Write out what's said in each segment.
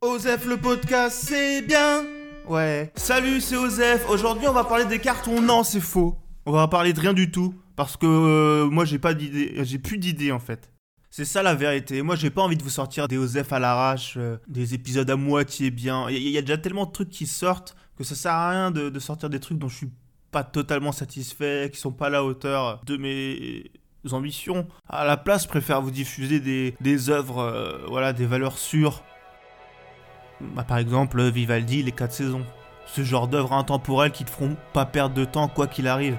Osef le podcast, c'est bien Ouais. Salut, c'est Osef. Aujourd'hui, on va parler des cartons. Non, c'est faux. On va parler de rien du tout. Parce que euh, moi, j'ai pas d'idée. J'ai plus d'idées, en fait. C'est ça la vérité. Moi, j'ai pas envie de vous sortir des Osef à l'arrache, euh, des épisodes à moitié bien. Il y, a déjà tellement de trucs qui sortent que ça sert à rien de, sortir des trucs dont je suis pas totalement satisfait, qui sont pas à la hauteur de mes ambitions. À la place, je préfère vous diffuser des, des œuvres, euh, voilà, des valeurs sûres. Bah, par exemple, Vivaldi, Les 4 saisons. Ce genre d'œuvres intemporelles qui te feront pas perdre de temps quoi qu'il arrive.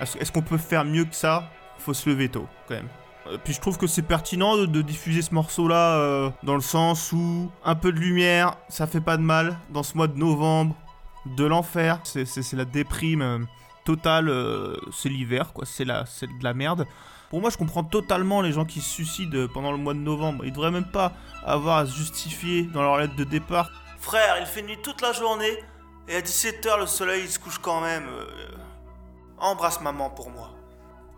Est-ce qu'on peut faire mieux que ça? Faut se lever tôt, quand même. Euh, Puis je trouve que c'est pertinent de, diffuser ce morceau-là euh, dans le sens où un peu de lumière, ça fait pas de mal dans ce mois de novembre, de l'enfer. C'est- la déprime euh, totale, euh, c'est l'hiver, quoi. C'est la- c'est de la merde. Pour moi, je comprends totalement les gens qui se suicident pendant le mois de novembre. Ils devraient même pas avoir à se justifier dans leur lettre de départ. Frère, il fait nuit toute la journée et à 17h, le soleil il se couche quand même. euh, Embrasse maman pour moi.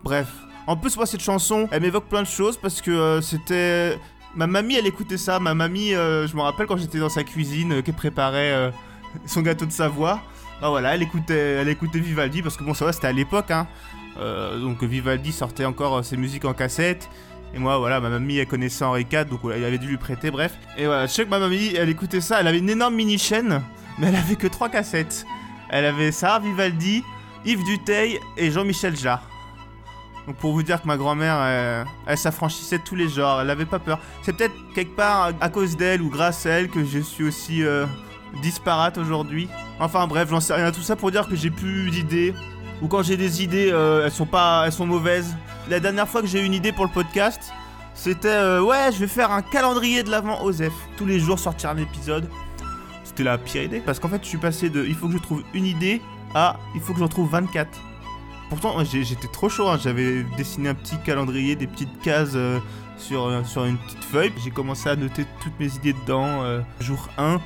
Bref. En plus, moi, cette chanson, elle m'évoque plein de choses parce que euh, c'était. Ma mamie, elle écoutait ça. Ma mamie, euh, je me rappelle quand j'étais dans sa cuisine, euh, qu'elle préparait euh, son gâteau de Savoie. Bah voilà, elle écoutait, elle écoutait Vivaldi parce que bon, ça va, c'était à l'époque, hein. Euh, donc Vivaldi sortait encore euh, ses musiques en cassette. Et moi, voilà, ma mamie, elle connaissait Henri IV, donc il avait dû lui prêter, bref. Et voilà, je sais que ma mamie, elle écoutait ça, elle avait une énorme mini-chaîne, mais elle avait que trois cassettes. Elle avait ça, Vivaldi, Yves Duteil et Jean-Michel Jarre. Donc pour vous dire que ma grand-mère, elle, elle s'affranchissait tous les genres, elle avait pas peur. C'est peut-être quelque part à cause d'elle ou grâce à elle que je suis aussi euh, disparate aujourd'hui. Enfin bref, j'en sais rien. Tout ça pour dire que j'ai plus d'idées. Ou quand j'ai des idées, euh, elles sont pas, elles sont mauvaises. La dernière fois que j'ai eu une idée pour le podcast, c'était euh, ouais, je vais faire un calendrier de l'avant Osef. Tous les jours sortir un épisode. C'était la pire idée parce qu'en fait, je suis passé de il faut que je trouve une idée à il faut que j'en trouve 24. Pourtant, j'étais trop chaud. hein. J'avais dessiné un petit calendrier, des petites cases euh, sur, sur une petite feuille. J'ai commencé à noter toutes mes idées dedans. jour 1,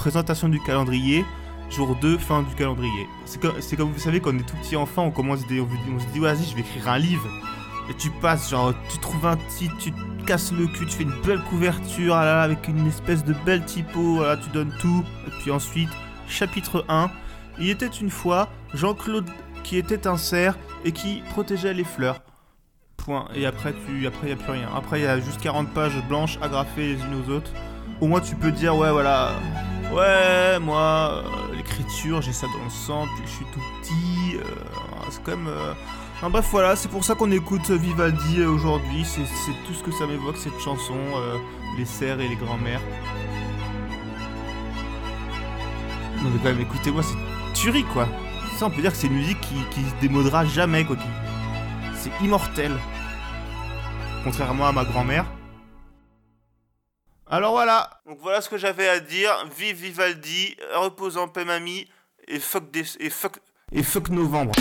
présentation du calendrier. Jour 2, fin du calendrier. C'est comme, comme vous savez, quand on est tout petit enfant, on commence des, on, se dit, vas-y, je vais écrire un livre. Et tu passes, genre, tu trouves un titre, tu te casses le cul, tu fais une belle couverture, ah avec une espèce de belle typo, voilà, tu donnes tout. Et puis ensuite, chapitre 1. Il était une fois Jean-Claude qui était un cerf et qui protégeait les fleurs. Point. Et après, tu, après, y a plus rien. Après, il y a juste 40 pages blanches agrafées les unes aux autres. Au moins, tu peux dire, ouais, voilà. Ouais, moi, euh, l'écriture, j'ai ça dans le sang depuis je suis tout petit. euh, c'est quand même. euh, bref, voilà, c'est pour ça qu'on écoute Vivaldi aujourd'hui. C'est tout ce que ça m'évoque, cette chanson. euh, les cerfs et les grands-mères. Non, mais quand même, écoutez-moi, c'est tuerie, quoi. Ça, on peut dire que c'est une musique qui, qui se démodera jamais, quoi. C'est immortel. Contrairement à ma grand-mère. Alors voilà Donc voilà ce que j'avais à dire. Vive Vivaldi, repose en paix mamie, et fuck, des, et fuck, et fuck novembre.